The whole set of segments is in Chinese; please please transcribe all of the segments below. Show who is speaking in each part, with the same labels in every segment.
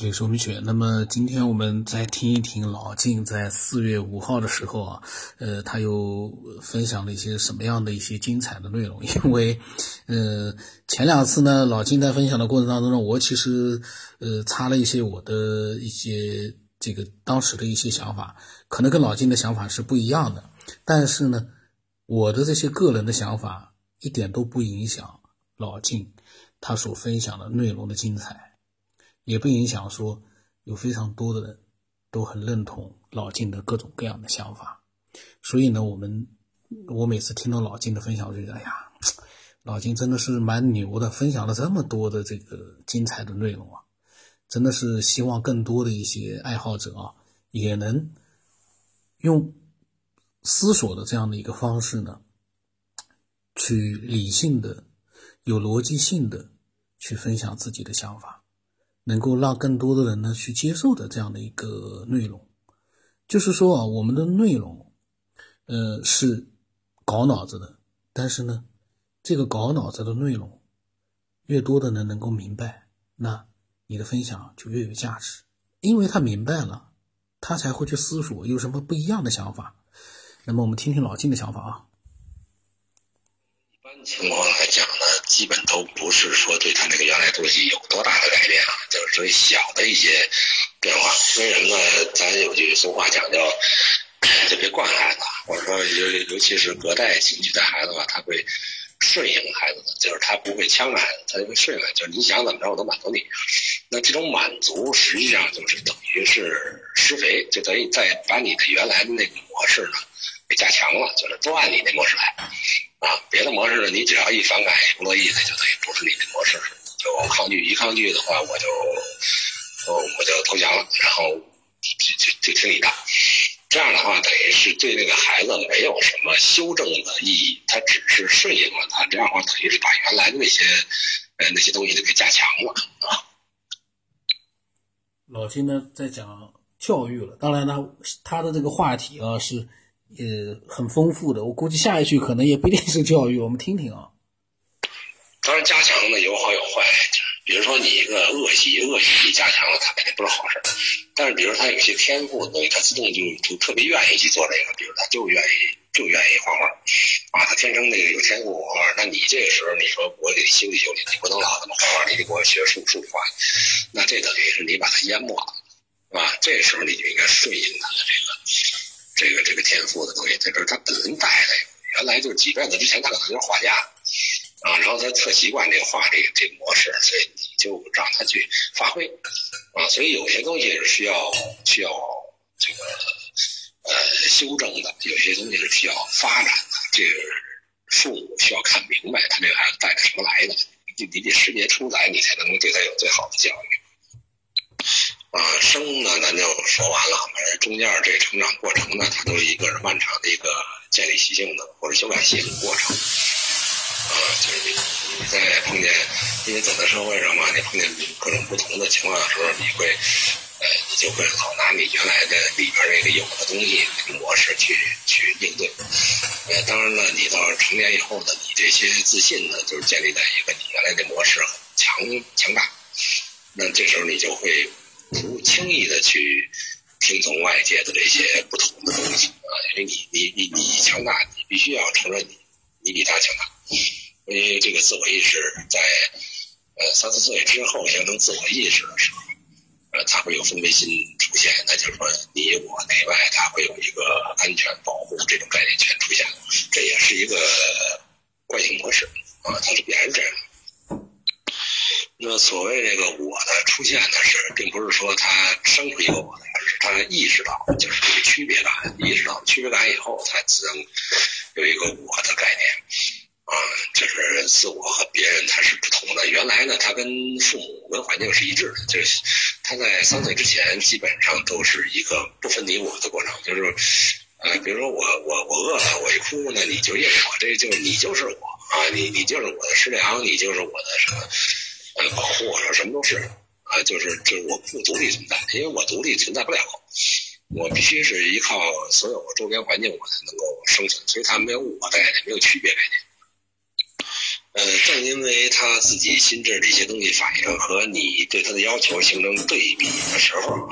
Speaker 1: 这里是米雪。那么今天我们再听一听老晋在四月五号的时候啊，呃，他又分享了一些什么样的一些精彩的内容？因为，呃，前两次呢，老晋在分享的过程当中呢，我其实呃插了一些我的一些这个当时的一些想法，可能跟老晋的想法是不一样的，但是呢，我的这些个人的想法一点都不影响老晋他所分享的内容的精彩。也不影响说，有非常多的人都很认同老金的各种各样的想法，所以呢，我们我每次听到老金的分享，我就觉得，哎呀，老金真的是蛮牛的，分享了这么多的这个精彩的内容啊，真的是希望更多的一些爱好者啊，也能用思索的这样的一个方式呢，去理性的、有逻辑性的去分享自己的想法。能够让更多的人呢去接受的这样的一个内容，就是说啊，我们的内容，呃，是搞脑子的，但是呢，这个搞脑子的内容，越多的人能够明白，那你的分享就越有价值，因为他明白了，他才会去思索有什么不一样的想法。那么我们听听老金的想法啊。
Speaker 2: 一般情况来讲呢，基本都不是说对他那个原来东西有多大的改变啊。就是最小的一些变化，为什么呢？咱有句俗话讲叫“就别惯孩子”，或者说尤尤其是隔代亲戚的孩子吧，他会顺应孩子的，就是他不会呛孩子，他就会顺应，就是你想怎么着我都满足你。那这种满足实际上就是等于是施肥，就等于在把你的原来的那个模式呢给加强了，就是都按你那模式来啊。别的模式呢，你只要一反感不乐意，那就等于不是你的模式。就抗拒，一抗拒的话，我就，我就投降了，然后就就就听你的。这样的话，等于是对那个孩子没有什么修正的意义，他只是顺应了他。这样的话，等于是把原来的那些呃那些东西都给加强了啊。
Speaker 1: 老金呢在讲教育了，当然呢，他的这个话题啊是呃很丰富的，我估计下一句可能也不一定是教育，我们听听啊。
Speaker 2: 当然，加强呢有好有坏。比如说，你一个恶习，恶习你加强了，它肯定不是好事。但是，比如他有些天赋的东西，他自动就就特别愿意去做这个。比如，他就愿意就愿意画画，啊，他天生那个有天赋。那你这个时候，你说我得修理修理，你不能老这么画画，你得给我学数数画。那这等于是你把他淹没了，是吧？这个时候你就应该顺应他的这个这个这个天赋的东西。这是他本人带的，原来就是几辈子之前，他可能就是画家。啊，然后他特习惯这个画这个这个模式，所以你就让他去发挥，啊，所以有些东西是需要需要这个呃修正的，有些东西是需要发展的。这个父母需要看明白他这个孩子带着什么来的，你你得识别出来，你才能够对他有最好的教育。啊，生呢咱就说完了，反正中间这成长过程呢，它都是一个漫长的一个建立习性的或者修改习性的过程。啊，就是你你在碰见，因为走在社会上嘛，你碰见各种不同的情况的时候，你会，呃，你就会老拿你原来的里边那个有的东西模式去去应对。呃，当然了，你到成年以后呢，你这些自信呢，就是建立在一个你原来的模式很强强大。那这时候你就会不轻易的去听从外界的这些不同的东西啊，因为你你你你强大，你必须要承认你你比他强大。因为这个自我意识在呃三四岁之后形成自我意识的时候，呃，它会有分别心出现，那就是说你我内外，它会有一个安全保护这种概念全出现，这也是一个惯性模式啊，它是必然这样。那所谓这个我的出现呢，是并不是说他生出一个我来，而是他意识到就是这个区别感，意识到区别感以后，才自然有一个我的概念。啊，就是自我和别人他是不同的。原来呢，他跟父母跟环境是一致的，就是他在三岁之前基本上都是一个不分你我的过程。就是，呃，比如说我我我饿了，我一哭呢，你就应我，这就是你就是我啊，你你就是我的食粮，你就是我的什么保护，说什么都是啊，就是就是我不独立存在，因为我独立存在不了，我必须是依靠所有周边环境，我才能够生存。所以他没有我的概念，没有区别概念。呃，正因为他自己心智的一些东西反应和你对他的要求形成对比的时候，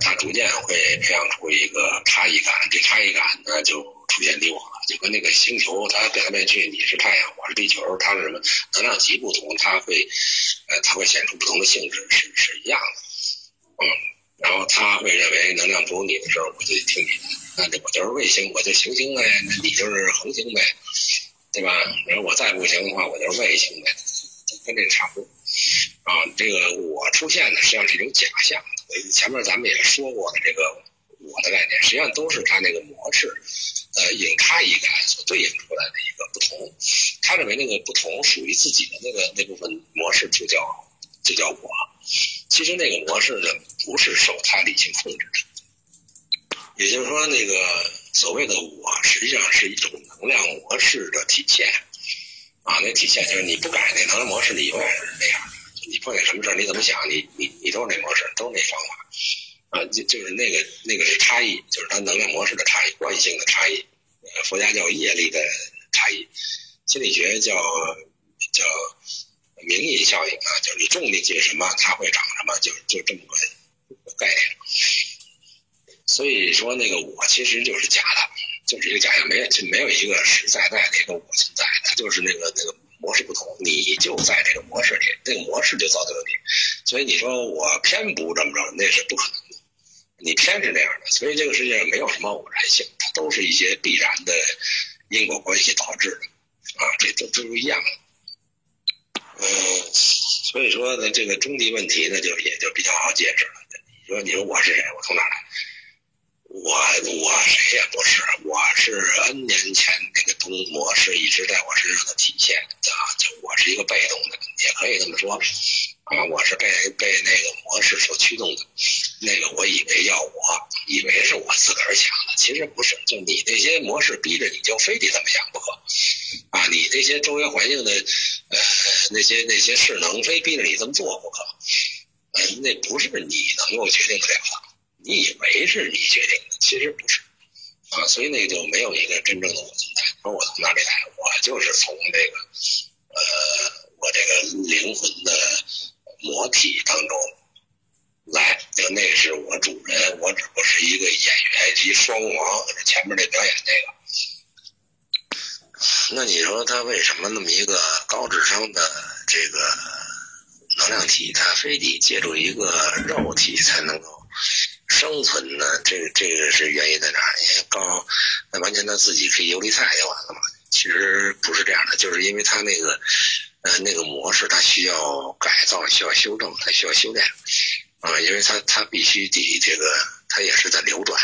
Speaker 2: 他逐渐会培养出一个差异感。这差异感呢，就出现离我了，就跟那个星球它变来变去，你是太阳，我是地球，它是什么能量级不同，它会呃，它会显出不同的性质，是是一样的。嗯，然后他会认为能量不如你的时候，我就听你的，那我就是卫星，我就行星呗，那你就是恒星呗。对吧？然后我再不行的话，我就是卫星呗，跟这差不多啊。这个我出现的实际上是一种假象。前面咱们也说过的这个我的概念，实际上都是它那个模式，呃，引他一个所对应出来的一个不同。他认为那个不同属于自己的那个那部分模式就叫就叫我。其实那个模式呢，不是受他理性控制的。也就是说，那个。所谓的我，实际上是一种能量模式的体现，啊，那体现就是你不改那能量模式，你永远是那样的。你碰见什么事儿，你怎么想，你你你都是那模式，都是那方法，啊，就就是那个那个是差异，就是它能量模式的差异，关系性的差异。呃佛家叫业力的差异，心理学叫叫名义效应啊，就是你种进去什么，它会长什么，就就这么个概念。所以说，那个我其实就是假的，就是一个假象，没有没有一个实在在的一个我存在，它就是那个那个模式不同，你就在这个模式里，那个模式就造就了你。所以你说我偏不这么着，那是不可能，你偏是那样的。所以这个世界上没有什么偶然性，它都是一些必然的因果关系导致的，啊，这都都是一样的。嗯，所以说呢，这个终极问题呢，就也就比较好解释了。你说，你说我是谁？我从哪来？我我谁也不是，我是 N 年前那个东模式一直在我身上的体现啊，就我是一个被动的，也可以这么说啊，我是被被那个模式所驱动的，那个我以为要我，以为是我自个儿想的，其实不是，就你那些模式逼着你就非得这么想不可啊，你那些周围环境的呃那些那些势能非逼着你这么做不可，呃，那不是你能够决定得了的。你以为是你决定的，其实不是啊，所以那就没有一个真正的我存在。说我从哪里来？我就是从这个呃，我这个灵魂的魔体当中来，就那是我主人，我只不过是一个演员及双王，前面那表演那个。那你说他为什么那么一个高智商的这个能量体，他非得借助一个肉体才能够？生存呢？这个这个是原因在哪？因为高，那完全他自己可以游离菜就完了嘛。其实不是这样的，就是因为他那个呃那个模式，他需要改造，需要修正，他需要修炼啊。因为他他必须得这个，他也是在流转，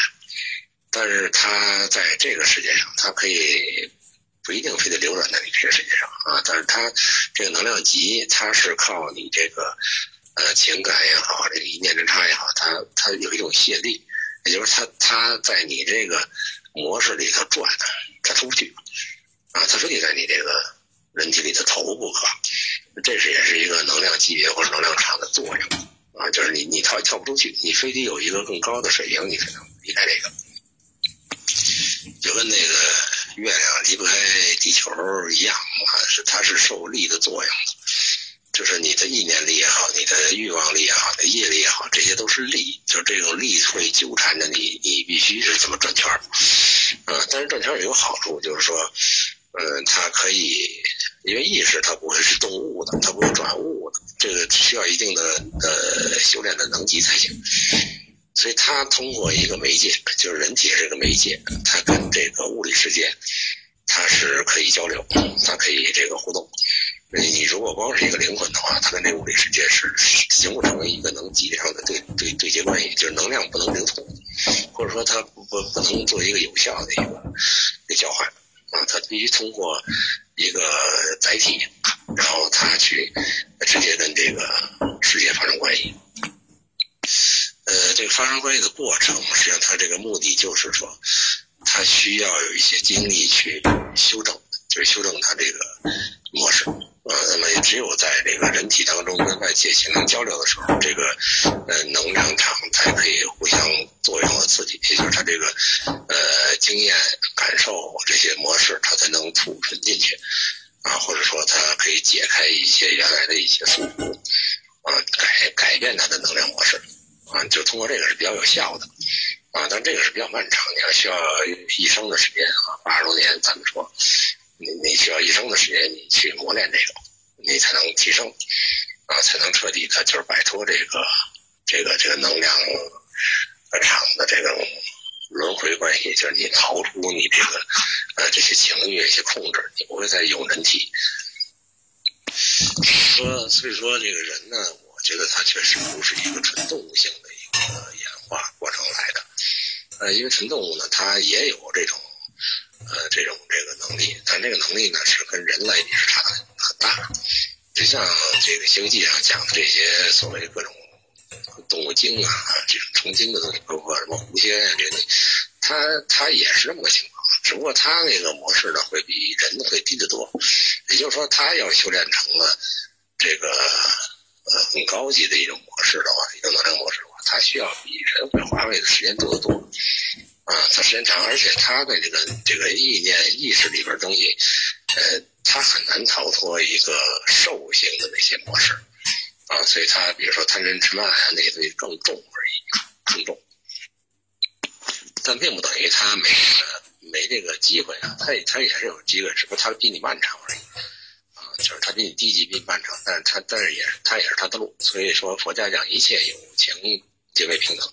Speaker 2: 但是他在这个世界上，他可以不一定非得流转在你这个世界上啊。但是他这个能量级，他是靠你这个。呃，情感也好，这个一念之差也好，它它有一种泄力，也就是它它在你这个模式里头转，它出不去啊，它非得在你这个人体里头投不可，这是也是一个能量级别或者能量场的作用啊，就是你你跳跳不出去，你非得有一个更高的水平，你才能离开这个，就跟那个月亮离不开地球一样，是它是受力的作用的。就是你的意念力也好，你的欲望力也好，你的业力也好，这些都是力，就是这种力会纠缠着你，你必须是这么转圈儿，啊，但是转圈儿也有好处，就是说，嗯，它可以，因为意识它不会是动物的，它不会转物的，这个需要一定的呃修炼的能级才行，所以它通过一个媒介，就是人体是个媒介，它跟这个物理世界，它是可以交流，它可以这个互动。你如果光是一个灵魂的话，它跟这物理世界是形不成一个能级上的对对对接关系，就是能量不能流通，或者说它不不不能做一个有效的一个一个交换。啊，它必须通过一个载体，然后他去直接跟这个世界发生关系。呃，这个发生关系的过程，实际上它这个目的就是说，他需要有一些精力去修正，就是修正他这个模式。呃，那么也只有在这个人体当中跟外界形成交流的时候，这个呃能量场才可以互相作用和刺激，也就是他这个呃经验感受这些模式，它才能储存进去啊，或者说它可以解开一些原来的一些束缚，啊，改改变它的能量模式，啊，就通过这个是比较有效的，啊，但这个是比较漫长，你要需要一生的时间啊，八十多年，咱们说，你你需要一生的时间，你去磨练这个，你才能提升，啊，才能彻底的，就是摆脱这个这个这个能量场的这种、个。轮回关系，就是你逃出你这个呃这些情欲、一些控制，你不会再有人体。说，所以说这个人呢，我觉得他确实不是一个纯动物性的一个演化过程来的，呃，因为纯动物呢，它也有这种，呃，这种这个能力，但这个能力呢是跟人类也是差的很大。就像这个《西游记》上讲的这些所谓各种动物精啊，这种成精的东西，包括什么狐仙啊这些东西，它它也是这么个情况。只不过他那个模式呢，会比人会低得多。也就是说，他要修炼成了这个呃很高级的一种模式的话，一种能量模式的话，他需要比人会花费的时间多得多。啊，它时间长，而且他的这个这个意念意识里边东西，呃，他很难逃脱一个兽性的那些模式。啊，所以他比如说贪嗔痴慢啊那些东西更重而已，更重。但并不等于他没。没这个机会啊，他也他也是有机会，只不过他比你漫长而已，啊，就是他比你低级，比你漫长，但是他但是也是他也是他的路，所以说佛家讲一切有情皆为平等，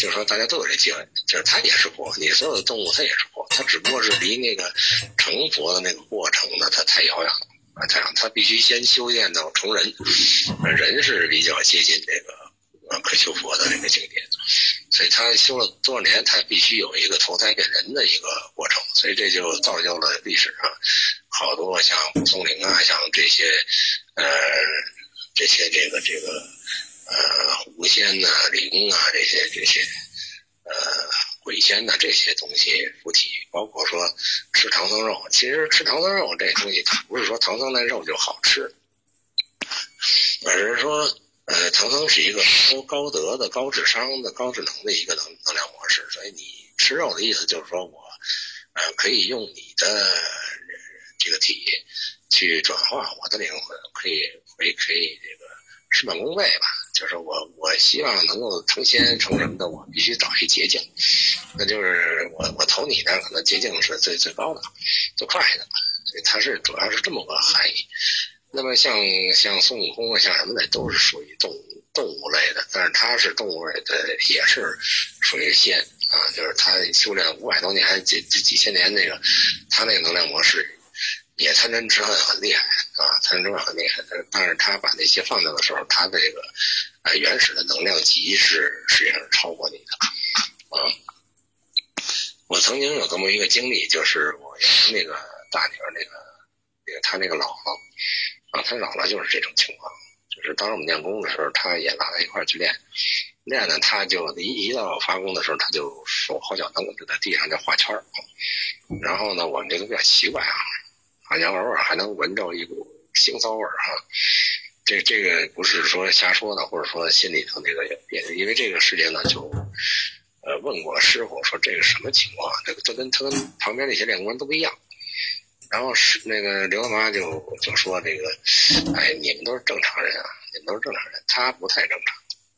Speaker 2: 就是说大家都有这机会，就是他也是佛，你所有的动物他也是佛，他只不过是离那个成佛的那个过程呢，他太遥远了啊，太阳他必须先修炼到成人，人是比较接近这个。呃，可修佛的那个境界，所以他修了多少年，他必须有一个投胎变人的一个过程，所以这就造就了历史上好多像蒲松龄啊，像这些呃这些这个这个呃狐仙呐、灵啊这些这些鬼仙的这些东西附体，包括说吃唐僧肉，其实吃唐僧肉这东西，它不是说唐僧那肉就好吃，而是说。呃，唐僧是一个高高德的、高智商的、高智能的一个能能量模式，所以你吃肉的意思就是说我，呃，可以用你的这个体去转化我的灵魂，可以可以可以这个事半功倍吧。就是我我希望能够成仙成什么的，我必须找一捷径，那就是我我投你那可能捷径是最最高的、最快的，所以它是主要是这么个含义。那么像像孙悟空啊，像什么的，都是属于动物动物类的，但是他是动物类的，也是属于仙啊，就是他修炼五百多年，几几几千年那个，他那个能量模式也贪嗔痴恨很厉害啊，贪嗔痴恨很厉害，但是他把那些放掉的时候，他的这个呃原始的能量级是实际上是超过你的啊。我曾经有这么一个经历，就是我那个大女儿那个那个她那个姥姥。啊，她姥姥就是这种情况，就是当时我们练功的时候，她也拉他一块去练，练呢，他就一一到发功的时候，他就手好脚蹬，就在地上就画圈儿。然后呢，我们这都比较奇怪啊，好像偶尔还能闻着一股腥臊味儿哈。这这个不是说瞎说的，或者说心里头那个别的，因为这个事情呢，就呃问过师傅说这个什么情况，这个这跟他跟旁边那些练功人都不一样。然后是那个刘大妈就就说这个，哎，你们都是正常人啊，你们都是正常人，他不太正常。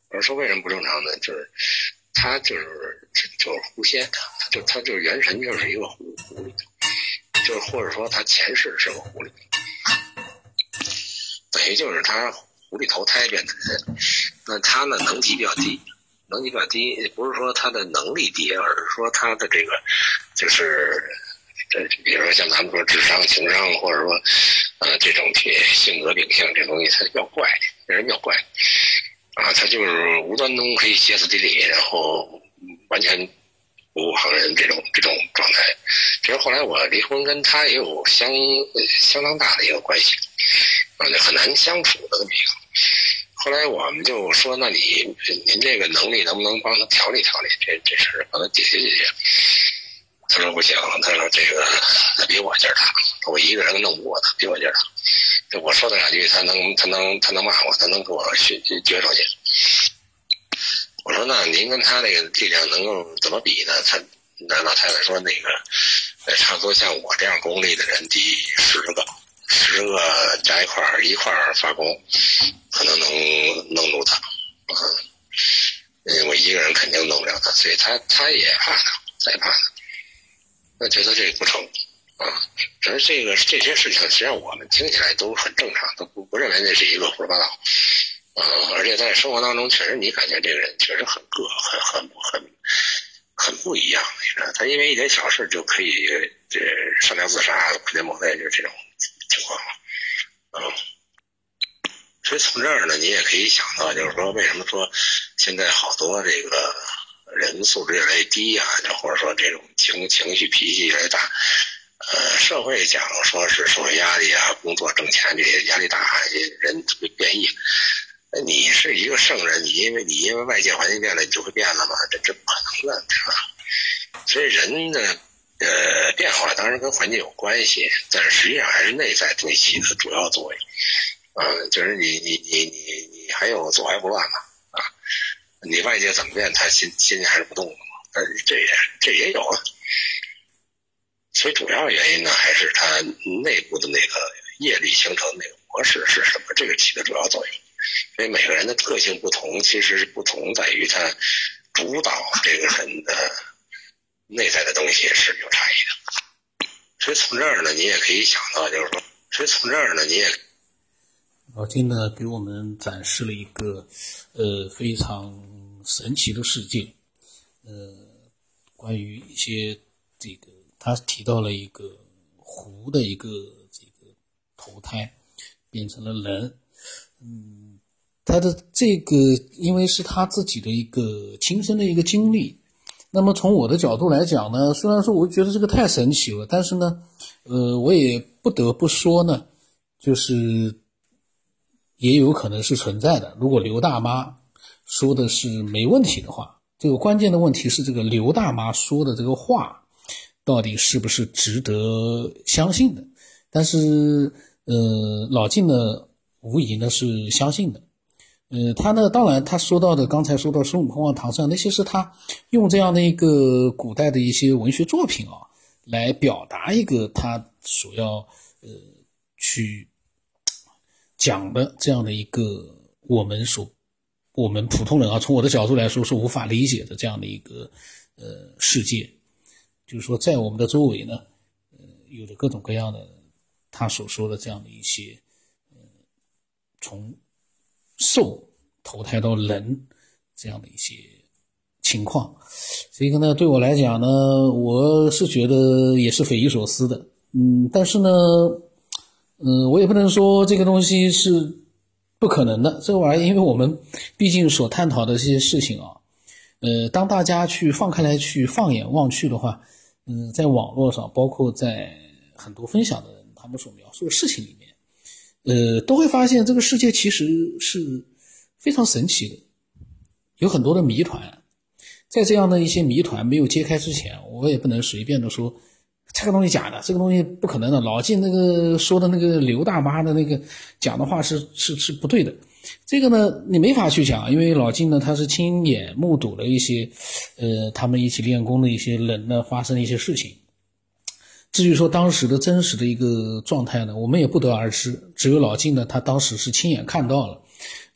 Speaker 2: 我说为什么不正常呢？就是他就是就是狐仙，就他就是元神就是一个狐狐狸，就是或者说他前世是个狐狸，等于就是他狐狸投胎变的人。那他呢能级比较低，能级比较低，不是说他的能力低，而是说他的这个就是。这比如说像咱们说智商、情商，或者说，呃，这种性格秉性这东西，它比较怪，这人比较怪，啊，他就是无端中可以歇斯底里，然后完全无旁人这种这种状态。其实后来我离婚，跟他也有相相当大的一个关系，啊，就很难相处的这么一个。后来我们就说，那你您这个能力能不能帮他调理调理这这事儿，帮他解决解决？他说不行，他说这个他比我劲儿大，我一个人弄不过他，比我劲儿大。我说他两句，他能他能他能骂我，他能给我训撅出去。我说那您跟他那个力量能够怎么比呢？他那老太太说那个差不多像我这样功力的人，第十个十个加一块儿一块儿发功，可能能弄住他。嗯，我一个人肯定弄不了他，所以他他也怕他，再怕他，那觉得这不成啊。只是这个这些事情，实际上我们听起来都很正常，都不不认为那是一个胡说八道。啊，而且在生活当中，确实你感觉这个人确实很个，很很很很不一样。你知道，他因为一点小事就可以这上吊自杀、哭天抹泪，就这种情况。嗯，所以从这儿呢，你也可以想到，就是说，为什么说现在好多这个人素质越来越低啊，或者说这种情情绪脾气越来越大。呃，社会讲说是社会压力啊，工作挣钱这些压力大，人特别变异。你是一个圣人，你因为你因为外界环境变了，你就会变了吗？这这不可能的，是吧？所以人的呃变化当然跟环境有关系，但是实际上还是内在对起的主要作用。嗯，就是你你你你你还有左怀不乱嘛？啊，你外界怎么变，他心心里还是不动的嘛？但是这也这也有啊。所以主要原因呢，还是他内部的那个业力形成那个模式是什么？这个起的主要作用。所以每个人的个性不同，其实是不同在于他主导这个人的内在的东西是有差异的。所以从这儿呢，你也可以想到，就是说，所以从这儿呢，你也
Speaker 1: 老金呢给我们展示了一个呃非常神奇的世界，呃，关于一些这个他提到了一个湖的一个这个投胎变成了人，嗯。他的这个，因为是他自己的一个亲身的一个经历，那么从我的角度来讲呢，虽然说我觉得这个太神奇了，但是呢，呃，我也不得不说呢，就是也有可能是存在的。如果刘大妈说的是没问题的话，这个关键的问题是这个刘大妈说的这个话到底是不是值得相信的？但是，呃，老晋呢，无疑呢是相信的。呃，他呢，当然他说到的，刚才说到孙悟空啊、唐僧那些是他用这样的一个古代的一些文学作品啊，来表达一个他所要呃去讲的这样的一个我们所我们普通人啊，从我的角度来说是无法理解的这样的一个呃世界，就是说在我们的周围呢，呃，有着各种各样的他所说的这样的一些呃从。兽投胎到人这样的一些情况，这个呢，对我来讲呢，我是觉得也是匪夷所思的。嗯，但是呢，嗯，我也不能说这个东西是不可能的。这玩意儿，因为我们毕竟所探讨的这些事情啊，呃，当大家去放开来去放眼望去的话，嗯，在网络上，包括在很多分享的人他们所描述的事情里面。呃，都会发现这个世界其实是非常神奇的，有很多的谜团。在这样的一些谜团没有揭开之前，我也不能随便的说这个东西假的，这个东西不可能的。老晋那个说的那个刘大妈的那个讲的话是是是不对的。这个呢，你没法去讲，因为老晋呢他是亲眼目睹了一些，呃，他们一起练功的一些人呢发生的一些事情。至于说当时的真实的一个状态呢，我们也不得而知。只有老金呢，他当时是亲眼看到了。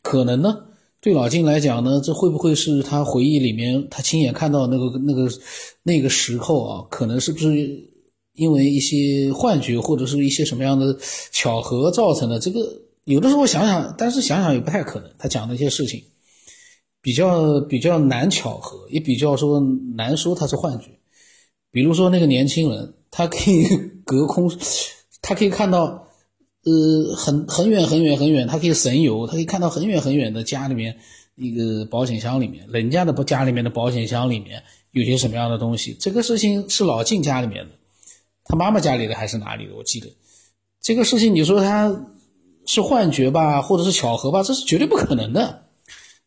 Speaker 1: 可能呢，对老金来讲呢，这会不会是他回忆里面他亲眼看到那个那个那个时候啊？可能是不是因为一些幻觉或者是一些什么样的巧合造成的？这个有的时候想想，但是想想也不太可能。他讲的一些事情比较比较难巧合，也比较说难说他是幻觉。比如说那个年轻人。他可以隔空，他可以看到，呃，很很远很远很远，他可以神游，他可以看到很远很远的家里面一个保险箱里面，人家的家里面的保险箱里面有些什么样的东西。这个事情是老晋家里面的，他妈妈家里的还是哪里的？我记得这个事情，你说他是幻觉吧，或者是巧合吧，这是绝对不可能的。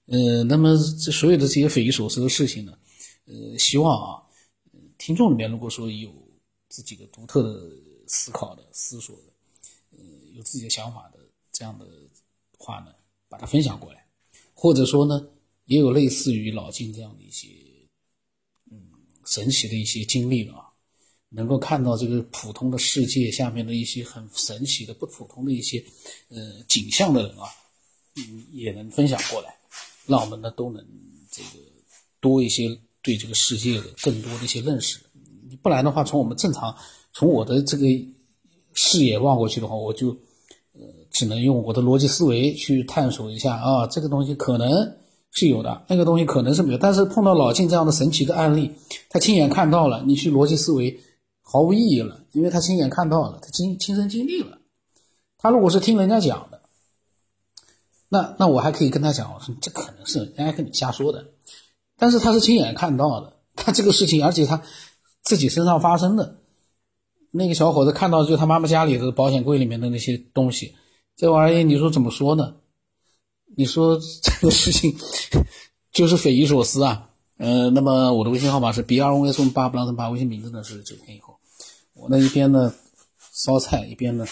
Speaker 1: 呃，那么这所有的这些匪夷所思的事情呢，呃，希望啊，听众里面如果说有。自己的独特的思考的思索的，呃，有自己的想法的这样的话呢，把它分享过来，或者说呢，也有类似于老金这样的一些，嗯，神奇的一些经历啊，能够看到这个普通的世界下面的一些很神奇的、不普通的一些，呃，景象的人啊，嗯，也能分享过来，让我们呢都能这个。多一些对这个世界的更多的一些认识。不然的话，从我们正常从我的这个视野望过去的话，我就呃只能用我的逻辑思维去探索一下啊，这个东西可能是有的，那个东西可能是没有。但是碰到老晋这样的神奇的案例，他亲眼看到了，你去逻辑思维毫无意义了，因为他亲眼看到了，他亲亲身经历了。他如果是听人家讲的。那那我还可以跟他讲，我说这可能是人家跟你瞎说的，但是他是亲眼看到的，他这个事情，而且他自己身上发生的，那个小伙子看到就他妈妈家里的保险柜里面的那些东西，这玩意你说怎么说呢？你说这个事情就是匪夷所思啊。呃，那么我的微信号码是 b r o s 八不让人八，微信名字呢是九天以后。我那一边呢烧菜，一边呢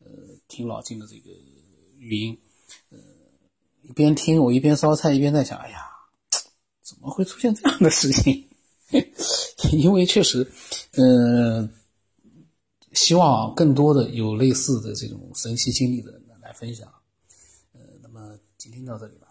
Speaker 1: 呃听老金的这个语音。呃一边听我一边烧菜，一边在想：哎呀，怎么会出现这样的事情？因为确实，嗯，希望更多的有类似的这种神奇经历的人来分享。呃，那么今天到这里吧。